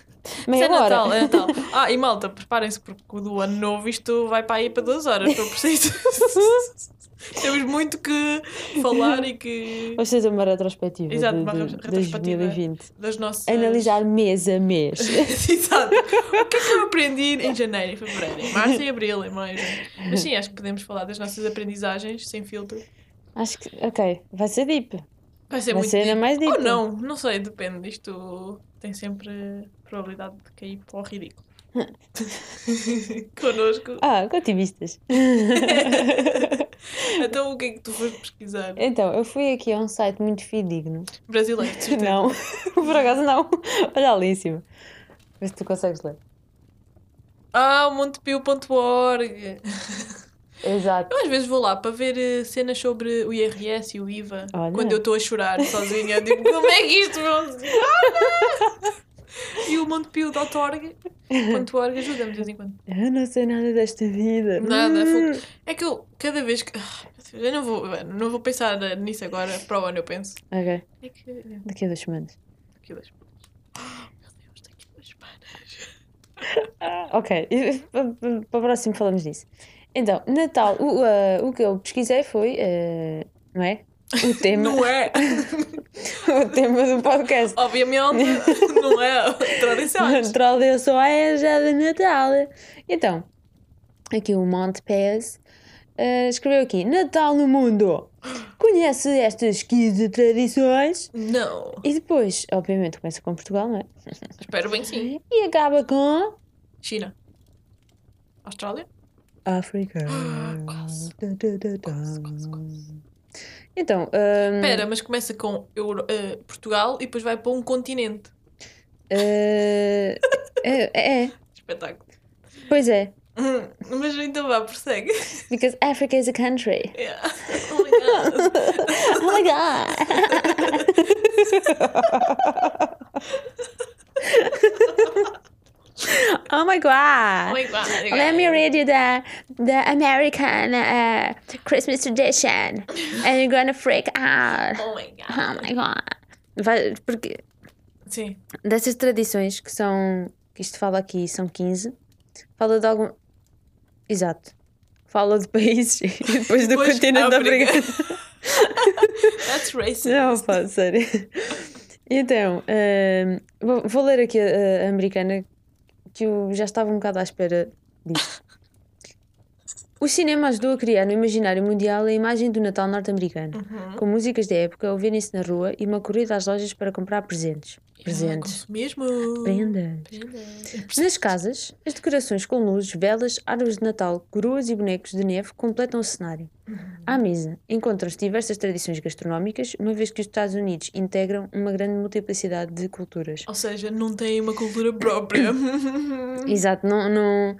Meia é hora. Natal, é Natal. Ah, e malta, preparem-se porque o do ano novo isto vai para aí para duas horas, estou preciso. Temos muito que falar e que. Vamos fazer uma retrospectiva Exato, uma de retrospectiva. 2020. das nossas. Analisar mês a mês. Exato. O que é que eu aprendi em janeiro, em fevereiro, em março, em abril, em maio? Mas sim, acho que podemos falar das nossas aprendizagens sem filtro. Acho que, ok, vai ser deep. Vai ser Vai muito ser ainda deep. mais deep. Ou não, não sei, depende. Isto tem sempre probabilidade de cair para o ridículo. Connosco. Ah, contivistas. Então o que é que tu foste pesquisar? Então, eu fui aqui a um site muito fidedigno. Brasileiro, de certeza. Não, por acaso não. Olha ali em cima. Vê se tu consegues ler. Ah, montepio.org. Exato. Eu às vezes vou lá para ver eh, cenas sobre o IRS e o IVA. Olha. Quando eu estou a chorar sozinha, digo, como é que isto funciona? E o montepio.org .org ajuda-me de vez em quando. Eu não sei nada desta vida. Nada, Hum. fogo. É que eu, cada vez que. Ah, Eu não vou, não vou pensar nisso agora, para o ano eu penso. Ok, É que. daqui a duas semanas. Daqui a duas semanas. Ah, Meu Deus, daqui a duas semanas. Ok, pa- pa- para o próximo falamos disso. Então, Natal, o, ah, o que eu pesquisei foi, ah, não é? O tema, Não é? o tema do podcast. Obviamente, não é tradições. Só é já de Natal. Então, aqui o Montepes ah, escreveu aqui: Natal no mundo. Conhece estas 15 tradições? Não. E depois, obviamente, começa com Portugal, não é? Espero bem sim. E acaba com China. Austrália? África. Quase. Quase, quase, quase. Então, ah, Espera, mas começa com Euro- eh, Portugal e depois vai para um continente. ah, é, é, Espetáculo. pois é. Hum, Mas então vá, prossegue. Because Africa is a country. Yeah. Oh my god. Oh my god! oh my Oh god! my god. Let me read you the the American uh, Christmas tradition, and you're gonna freak out. Oh my god. Oh my god! Vai, porque Sim. dessas tradições que são que isto fala aqui são 15, fala de algum. Exato. Fala de países e depois do continente África. africano. That's racist. Não, pá, sério. Então, ahm, vou, vou ler aqui a, a americana que eu já estava um bocado à espera disso. O cinema ajudou a criar no imaginário mundial a imagem do Natal norte-americano, Uhum. com músicas da época ouvirem-se na rua e uma corrida às lojas para comprar presentes. Presentes. Ah, mesmo. Prendas. Prendas. Nas casas, as decorações com luzes, velas, árvores de Natal, coroas e bonecos de neve completam o cenário. À mesa, encontram-se diversas tradições gastronómicas, uma vez que os Estados Unidos integram uma grande multiplicidade de culturas. Ou seja, não têm uma cultura própria. Exato, não. não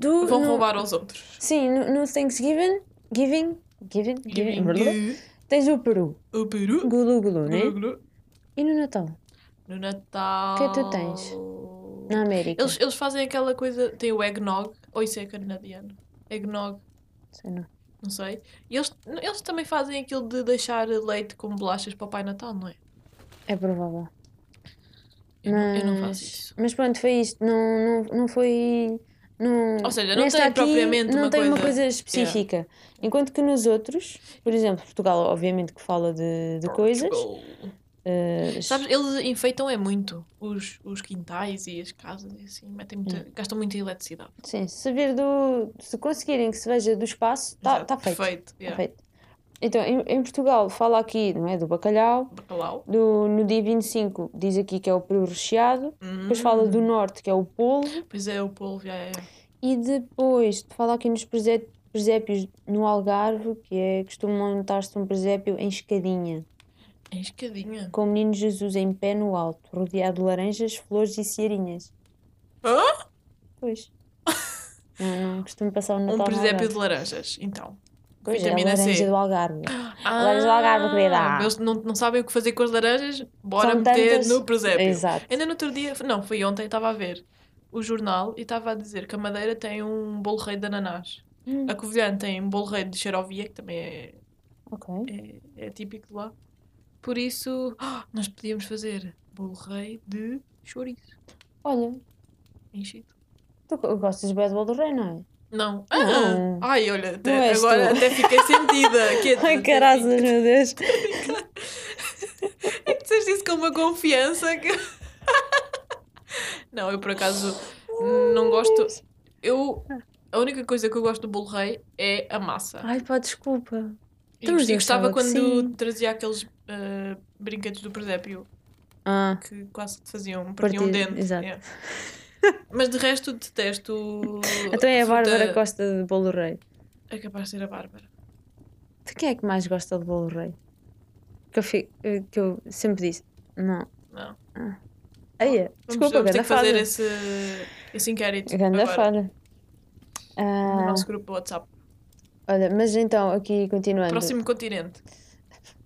tu, Vão no- roubar aos outros. Sim, no, no Thanksgiving, giving, giving, giving, blá, tens o Peru, O Peru. gulu gulu, né? Glu, glu. E no Natal, No Natal. O que é que tu tens? na América? Eles, eles fazem aquela coisa. Tem o eggnog. Ou isso é canadiano? Eggnog. Sei não. Não sei. E eles, eles também fazem aquilo de deixar leite com bolachas para o Pai Natal, não é? É provável. Eu, não, eu não Mas- faço isso. Mas pronto, foi isto. Não, não, não foi Não, Ou seja, não tem aqui propriamente não uma tem uma coisa- coisa específica. Enquanto que nos outros, por exemplo, Portugal, obviamente que fala de, de coisas. Eh, Sabes, eles enfeitam é muito os, os quintais e as casas e assim, metem muita, gastam muita eletricidade. sim, se vir do. Se conseguirem que se veja do espaço, está tá feito. Perfeito. Tá yeah. feito. Então, em, em Portugal, fala aqui, não é? Do bacalhau. Bacalhau. Do, no dia 25, diz aqui que é o peru recheado. Depois fala Hum. do norte, que é o polvo. Pois é, o polvo, já é. E depois, fala aqui nos presé- presépios no Algarve, que é. Costuma montar-se um presépio em escadinha. Em escadinha. com o menino Jesus em pé no alto, rodeado de laranjas, flores e cearinhas. Hã? Pois. Não, não costumo passar o Natal Um presépio de laranjas, então. Pois é, Vitamina laranja C. do Algarve. Ah, Laranja do Algarve, querida. Eles não, não sabem o que fazer com as laranjas, bora São meter tantas- no presépio. Exato. Ainda no outro dia, não, foi ontem, estava a ver o jornal e estava a dizer que a Madeira tem um bolo rei de ananás. Hum, A Covilhã tem um bolo rei de xerovia, que também é, ok. é, é típico de lá. Por isso, ah, nós podíamos fazer bolo rei de chouriço, Olha, enchido. tu gostas bem do bolo do rei, não é? Não. Não. Ah, ai, olha, até- Não agora tu. até fiquei sentida. Que é Ai, caraças, meu Deus. É que disseste isso com uma confiança que. não, eu por acaso não gosto. Eu. A única coisa que eu gosto do bolo rei é a massa. Ai, pá, desculpa. Eu gostava quando sim. trazia aqueles ah, brinquedos do presépio Ah, que quase te faziam partiam um dente. exato. yeah. Mas de resto detesto. então é a Bárbara Costa de bolo rei. É capaz de ser a Bárbara. De quem é que mais gosta de bolo rei? Que eu, fi- que eu sempre disse. Não. Não. Vamos, desculpa, vamos ter que fazer falha. esse, esse inquérito agora falha. no Ah, nosso grupo WhatsApp. Olha, mas então, aqui continuando. Próximo continente.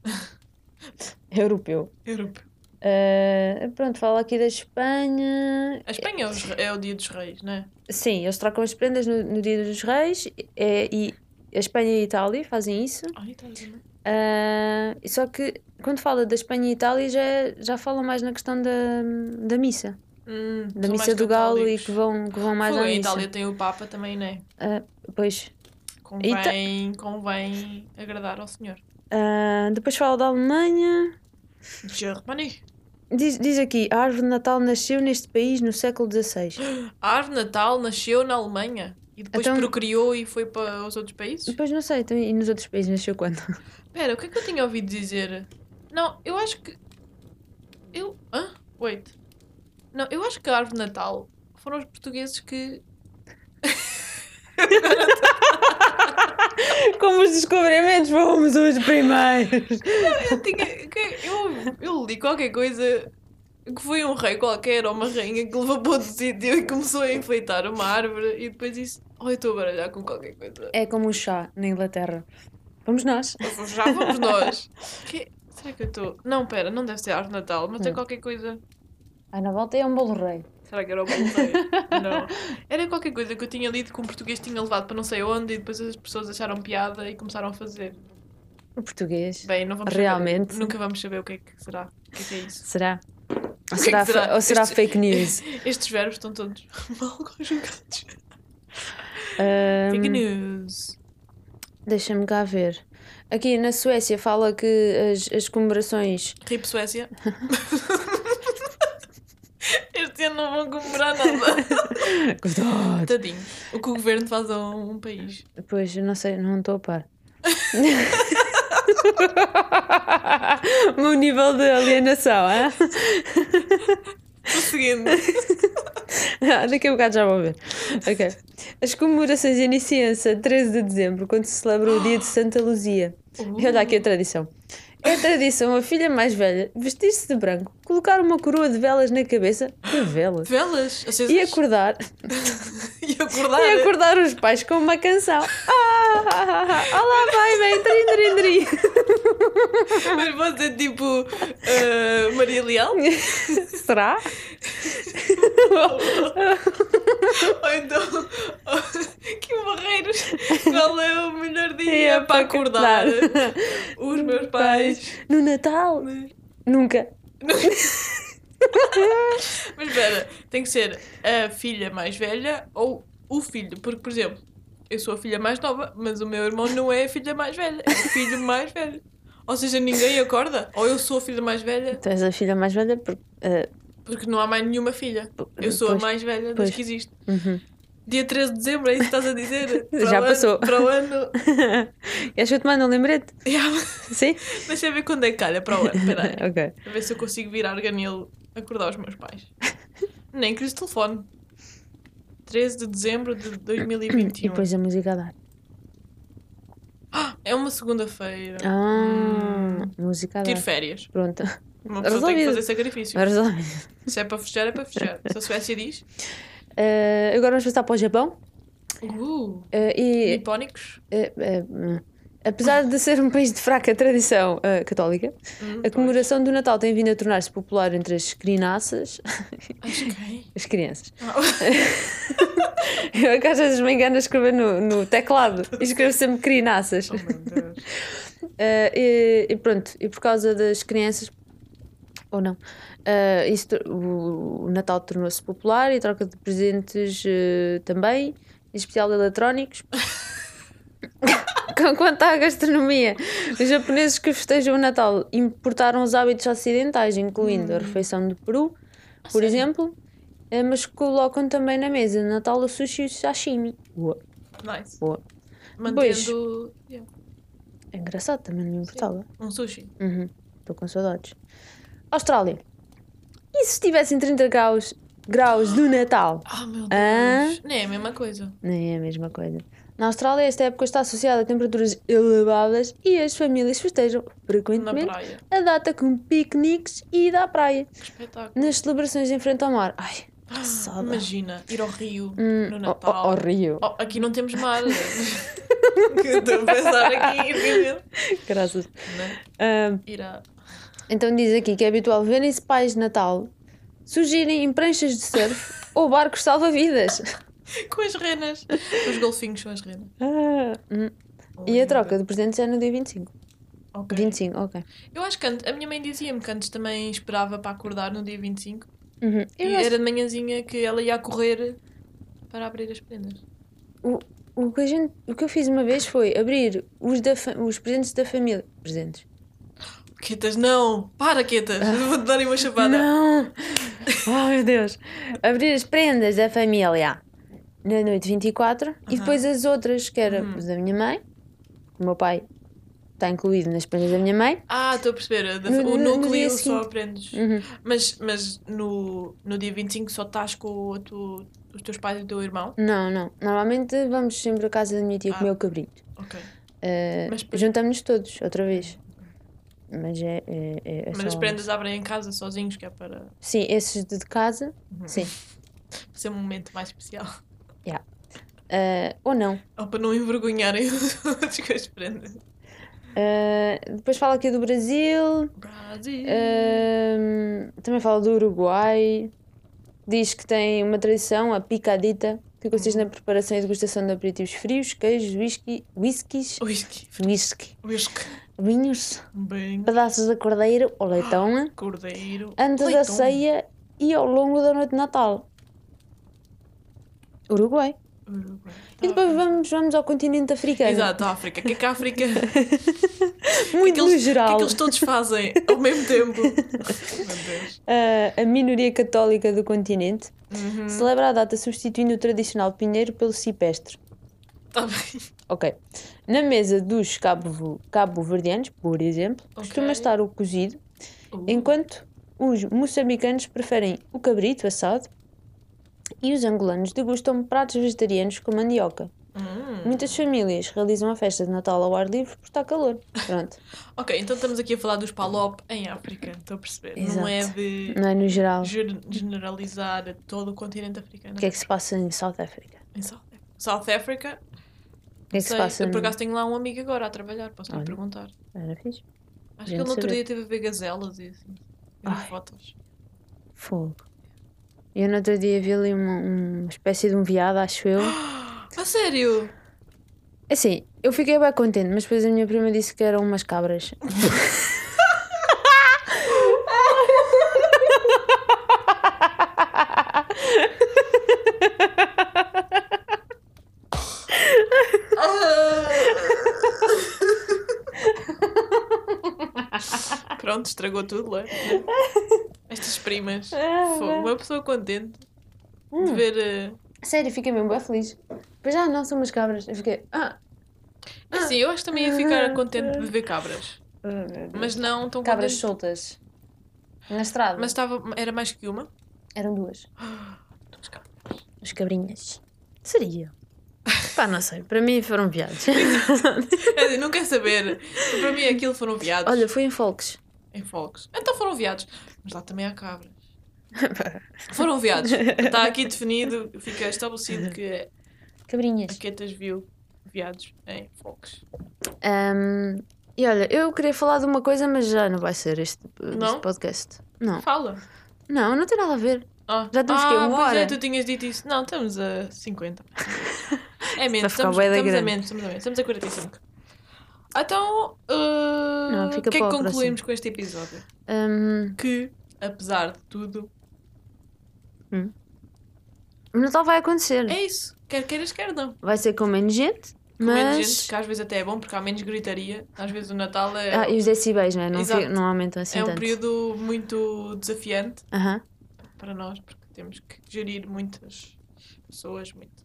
Europeu. Europeu. Ah, pronto, fala aqui da Espanha. A Espanha é, os é o dia dos reis, não é? Sim, eles trocam as prendas no, no Dia dos Reis é, e a Espanha e a Itália fazem isso. Ai, tá vendo? Ah, só que quando fala da Espanha e Itália já, já fala mais na questão da, da missa. Hum, Da missa do Galo e católicos. que vão, que vão mais Fogo, à missa. Itália tem o Papa também, não é? Ah, pois. Convém, convém agradar ao Senhor. Ah, depois fala da Alemanha. Germany. Diz, diz aqui, a árvore de Natal nasceu neste país no século XVI. A árvore de Natal nasceu na Alemanha e depois Então- procriou e foi para os outros países? Depois não sei, então, e nos outros países nasceu quando? Espera, o que é que eu tinha ouvido dizer? Não, eu acho que. Eu. Hã? Wait. Não, eu acho que a árvore de Natal foram os portugueses que. Como os descobrimentos fomos os primeiros. Eu, tinha, eu, eu li qualquer coisa que foi um rei qualquer ou uma rainha que levou para outro sítio e começou a enfeitar uma árvore e depois disse: Oh, eu estou a baralhar com qualquer coisa. É como o chá na Inglaterra. Vamos nós. Já vamos nós. Que- Será que eu estou. Não, pera, não deve ser árvore de Natal, mas tem Hum. qualquer coisa. Ai, na volta é um bolo rei. Será que era o rei? Não. Era qualquer coisa que eu tinha lido que um português tinha levado para não sei onde e depois as pessoas acharam piada e começaram a fazer. O português. Bem, não vamos Realmente? saber. Nunca vamos saber o que é que será. O que é, que é isso? Será? Ou que será, será? ou será fake news? Estes verbos estão todos mal conjugados. Ahm, Fake news. Deixa-me cá ver. Aqui na Suécia fala que as, as comemorações. RIP Suécia. Ano não vão comemorar nada. Cuidado! Tadinho. O que o governo faz a um, país. Pois, eu não sei, não estou a par. o meu nível de alienação, é? Prosseguindo. Ah, Daqui a bocado já vou ver. Ok. As comemorações iniciam-se a 13 de dezembro, quando se celebra o dia de Santa Luzia. E olha aqui a tradição. É a tradição a filha mais velha vestir-se de branco, colocar uma coroa de velas na cabeça, de velas, Velas acesas. e acordar, E acordar. e acordar os pais com uma canção. Ah, ah, ah, ah, olá, pai, bem, trim, trim, trim. Mas você é tipo uh, Maria Leal? Será? Ou então que barreiros? Qual é o melhor dia Dia para acordar? acordar. Os meus pais. No Natal? Nunca. Mas espera, tem que ser a filha mais velha ou o filho, porque, por exemplo, eu sou a filha mais nova, mas o meu irmão não é a filha mais velha, é o filho mais velho. Ou seja, ninguém acorda. Ou eu sou a filha mais velha, Tu és a filha mais velha porque. eh, porque não há mais nenhuma filha. Eu sou a pois, mais velha das pois. que existe. uhum. Dia 13 de dezembro, é isso que estás a dizer? Para Já passou. Ano, para o ano. Queres que eu te mande um lembrete? Yeah. Sim? Deixa eu ver quando é que calha para o ano. Espera aí. ok. A ver se eu consigo virar ganilo acordar os meus pais. Nem lhes telefone. 13 de dezembro de E 2021. depois a música a dar. É uma segunda-feira. Ah, música a Tiro dar. férias. Pronto. Uma pessoa tem que Resolvido. fazer sacrifício. Resolvido. Se é para fechar, é para fechar. Se a Suécia diz. Eh, agora vamos passar para o Japão. Uh, Eh, e nipónicos. hum, apesar de ser um país de fraca tradição católica, Hum, a comemoração do Natal tem vindo a tornar-se popular entre as crianças. pois. Acho As crianças. Ah, Eu é que às vezes me engano a escrever no, no teclado e escrevo sempre crianças. Oh. Eh, e, e pronto, e por causa das crianças, ou não, eh, isso o, Natal tornou-se popular e a troca de presentes eh, também, em especial eletrónicos. Com- Quanto à gastronomia, os japoneses que festejam o Natal importaram os hábitos ocidentais, incluindo a refeição de peru, por sério? exemplo, eh, mas colocam também na mesa de Natal o sushi e o sashimi. Boa, Nice. boa. Mantendo yeah, É engraçado, também não me importava. um sushi. Uhum, Estou com saudades. Austrália. E se estivessem 30 graus, graus do Natal? Ah, meu Deus. Ah. Nem é a mesma coisa. Nem é a mesma coisa. Na Austrália, esta época está associada a temperaturas elevadas e as famílias festejam frequentemente a data com piqueniques e ida à praia. Que espetáculo. Nas celebrações em frente ao mar. Ai, Ah, passada. Imagina, ir ao Rio hum, no Natal. ao, ao Rio. Oh, aqui não temos mar. que estou a pensar aqui. Graças. Né? Ah, Ir a... então diz aqui que é habitual verem-se pais de Natal surgirem em pranchas de surf ou barcos salva-vidas. Com as renas. Os golfinhos são as renas. Ah, hum. E a troca de presentes é no dia 25. Ok. 25, ok. Eu acho que antes, a minha mãe dizia-me que antes também esperava para acordar no dia 25. Uhum. Eu e acho- era de manhãzinha que ela ia correr para abrir as prendas. o, que a gente, o que eu fiz uma vez foi abrir os, da os presentes da família. Presentes. Quetas, não! Para, Quetas! Vou-te dar uma chapada. Não! Oh meu Deus! Abrir as prendas da família na noite 24 e depois as outras, que era Uhum. da minha mãe, o meu pai está incluído nas prendas da minha mãe. Ah, estou a perceber. Da- No- o núcleo só aprendes. Uhum. Mas, mas no, no dia 25 só estás com o tu- os teus pais e o teu irmão? Não, não. Normalmente vamos sempre à casa da minha tia Ah. comer o cabrito. Ok. Uh, Mas Juntamos-nos todos, outra vez. Mas é. é, é- é mas só- as prendas abrem em casa sozinhos, que é para Sim, esses de casa, Uhum. sim. ser um momento mais especial. Uh, ou não. Ou para não envergonharem os outros com as prendas. Uh, depois fala aqui do Brasil, Brasil. uh, também fala do Uruguai. Diz que tem uma tradição, a picadita, que consiste na preparação e degustação de aperitivos frios, queijos, whisky, whiskies, Whisky. whisky, Whisky. vinhos, Bem. pedaços de cordeiro ou leitão, Cordeiro. antes da Leitão. ceia e ao longo da noite de Natal. Uruguai. Uruguai. E depois Tá. vamos, vamos ao continente africano. Exato, a África. O que é que a África. Muito que no eles, geral. O que é que eles todos fazem ao mesmo tempo? Deus. a, minoria católica do continente Uhum. celebra a data substituindo o tradicional pinheiro pelo cipestre. Tá bem. Ok. Na mesa dos cabo- cabo-verdianos, por exemplo, costuma Ok. estar o cozido, Uh, enquanto os moçambicanos preferem o cabrito assado e os angolanos degustam pratos vegetarianos com mandioca. hum. Muitas famílias realizam a festa de Natal ao ar livre porque está calor. Pronto. Ok, então estamos aqui a falar dos palop em África. Estou a perceber. Não é Exato. de Não é no geral. O ger- generalizar todo o continente africano. que é que se passa em South Africa? Em South Africa. South Africa. O que é que se passa? eu por acaso tenho lá um amigo agora a trabalhar, posso lhe perguntar. Era fixe. Acho que ele no outro dia teve a ver gazelas e assim. Fotos. Fogo. Eu no outro dia vi ali uma, uma espécie de um viado, acho eu. A sério? Assim, eu fiquei bem contente, mas depois a minha prima disse que eram umas cabras. Pronto, estragou tudo, lá. Estas primas. Ah, Fogo, uma pessoa contente de Hum. ver. eh, Sério, fiquei mesmo bem feliz. Pois já não são umas cabras. Eu fiquei. Ah, Assim, eu acho que também ia ficar contente de ver cabras. Mas não tão cabras contente. soltas. Na estrada. Mas estava. Era mais que uma. Eram duas. Duas cabras. As cabrinhas. Seria. Pá, não sei. Para mim foram viados. É assim, não quer saber. Para mim aquilo foram viados. Olha, foi em Folks. Em Folks. Então foram viados. Mas lá também há cabras. Foram viados. Está aqui definido, fica estabelecido que Cabrinhas. a Quetas viu viados em Folks. Ahm, e olha, eu queria falar de uma coisa, mas já não vai ser este, este Não? podcast. Não. Fala. Não, não tem nada a ver. Ah, Já temos ah, que uma é, hora. tu tinhas dito isso. Não, estamos a 50. É menos, estamos, estamos a menos, estamos a menos, estamos a 45. Então, uh, Não, o fica que é que concluímos com este episódio? Ahm, Que, apesar de tudo, o Natal vai acontecer. é isso. Quer queiras, quer não. Vai ser com menos gente, Com mas. menos gente, que às vezes até é bom, porque há menos gritaria. Às vezes o Natal é, Ah, e os decibéis, não é? Não, aumentam assim é um tanto. período muito desafiante Aham. para nós, porque temos que gerir muitas pessoas, muito,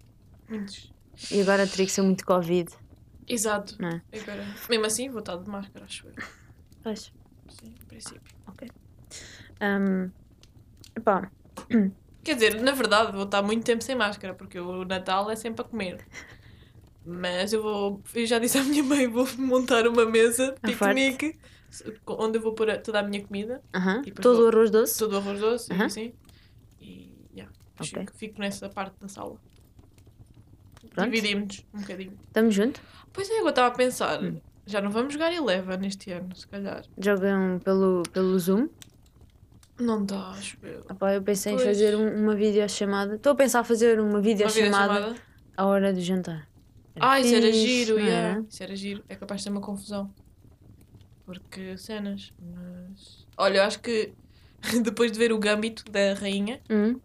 muitos. E agora teria que ser muito Covid. Exato. Não é? Agora, mesmo assim, vou estar de máscara, acho eu. Pois. Sim, princípio. Ahm, epá, Quer dizer, na verdade, vou estar muito tempo sem máscara, porque o Natal é sempre a comer. Mas eu vou. Eu já disse à minha mãe: vou montar uma mesa de piquenique onde eu vou pôr toda a minha comida. E depois todo o arroz doce. todo o arroz doce e Aham. assim. E yeah, depois Ok. fico, nessa parte da sala. Pronto. Dividimos um bocadinho. Estamos juntos. Pois é, agora estava a pensar: Hum. Já não vamos jogar Eleven este ano, se calhar. Jogam pelo, pelo Zoom. Não dá, acho eu. Eu pensei Pois. em fazer um- uma videochamada. Estou a pensar em fazer uma Uma videochamada à hora do jantar. Era Ah, isso era giro, não yeah. era? Isso era giro. É capaz de ter uma confusão. Porque cenas, mas. Olha, eu acho que depois de ver o Gambito da Rainha, Hum,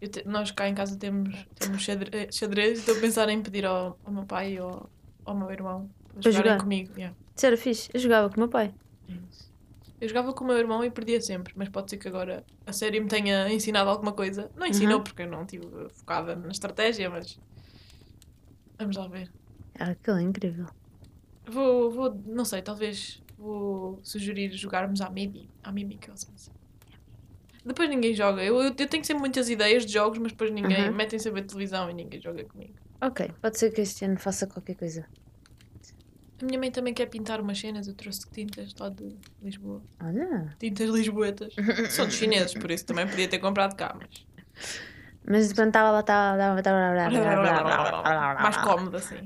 te- nós cá em casa temos, temos xadre- eh, xadrez e estou a pensar em pedir ao, ao meu pai e ao, ao meu irmão para jogar? comigo. yeah. Isso era fixe. Eu jogava com o meu pai. É isso. Eu jogava com o meu irmão e perdia sempre, mas pode ser que agora a série me tenha ensinado alguma coisa. Não ensinou Uhum. porque eu não estive focada na estratégia, mas. Vamos lá ver. Ah, aquilo é incrível. Vou, vou, não sei, talvez vou sugerir jogarmos à Mimi. À Mimi Cosmos. Depois ninguém joga. Eu, eu, eu tenho sempre muitas ideias de jogos, mas depois ninguém. Uhum. Metem-se a ver televisão e ninguém joga comigo. Ok, pode ser que este ano faça qualquer coisa. A minha mãe também quer pintar umas cenas. Eu trouxe tintas lá de Lisboa. Olha. Tintas lisboetas. São dos chineses, por isso também podia ter comprado cá, mas. Mas quando estava lá, estava. Mais cómodo assim.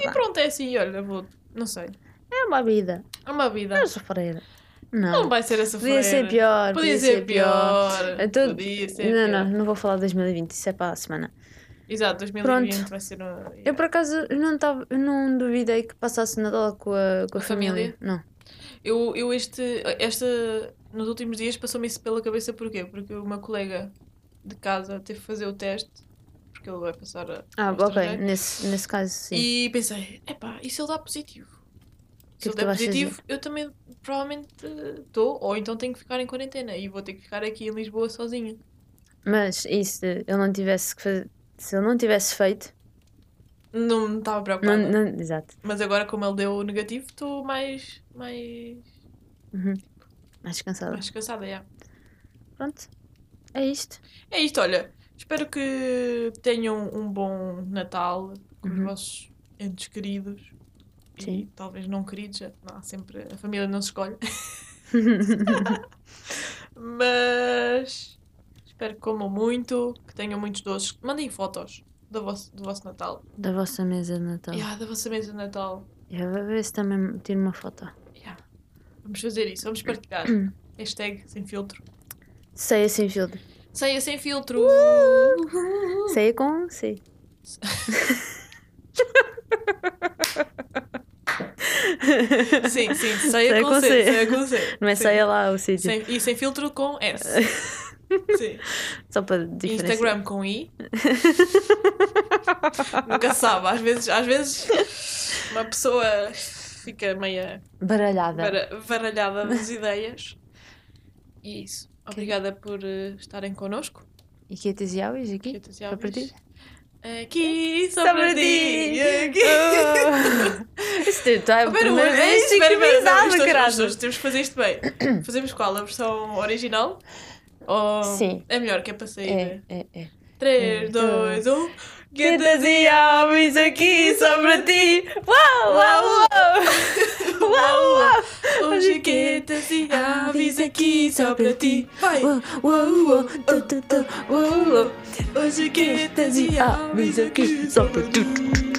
E pronto, é assim, olha, vou. Não sei. É uma vida. É uma vida. Não é sofrer. Não Não. vai ser essa Podia ser pior. Podia ser pior. É Podia ser Não, pior. não, não vou falar de 2020, isso é para a semana. Exato, 2020 Pronto. vai ser um. Eu por acaso não, tava, não duvidei que passasse Natal com a, com a família? família. Não. Eu, eu este, esta, nos últimos dias passou-me isso pela cabeça porquê? Porque meu colega de casa teve que fazer o teste, porque ele vai passar a. Ah, ok, nesse, nesse caso sim. E pensei, epá, e se ele dá positivo? Se que ele tu der positivo, eu também provavelmente estou, ou então tenho que ficar em quarentena e vou ter que ficar aqui em Lisboa sozinha. Mas e se ele não tivesse que fazer. Se ele não tivesse feito. Não me estava preocupada. Não, não, exato. Mas agora, como ele deu o negativo, estou mais, mais, Uhum. Mais cansada. mais descansada. já. Pronto. É isto. É isto, olha. Espero que tenham um bom Natal com os Uhum. vossos entes queridos. E Sim. talvez não queridos, já- não, há sempre a família não se escolhe. Mas espero que comam muito, que tenham muitos doces. Mandem fotos do vosso, do vosso Natal. da vossa mesa de Natal. Yeah, da vossa mesa de Natal. Eu vou ver se também tiro uma foto. Yeah. Vamos fazer isso, vamos partilhar. Hashtag sem filtro. Ceia sem filtro. Ceia sem filtro! Ceia com C. Sim, sim, ceia, Ceia com, com C. C. Ceia com C. Não é Sim. ceia lá o sítio. Sem- e sem filtro com S. Sim. Só para diferenciar. Instagram com I. Nunca sabe. Às vezes, às vezes uma pessoa fica meia Baralhada. bara- baralhada das ideias. E é isso. Obrigada por eh, estarem connosco. E quietas e áureas aqui? Só para ti? Aqui, só para ti. Aqui. Oh. Isto está a primeira vez sincronizado, caralho. Temos que fazer isto bem. Fazemos qual? A versão original? Ou Sim. É melhor que é para sair. É, é, é. 3, 2, 1. Quietas e áureas aqui só para ti. Uau, uau, uau. Uau, uau. Hoje quietas e aves aqui só para ti. Vai! Uau, uau, uau. Hoje quietas e aves aqui só para ti.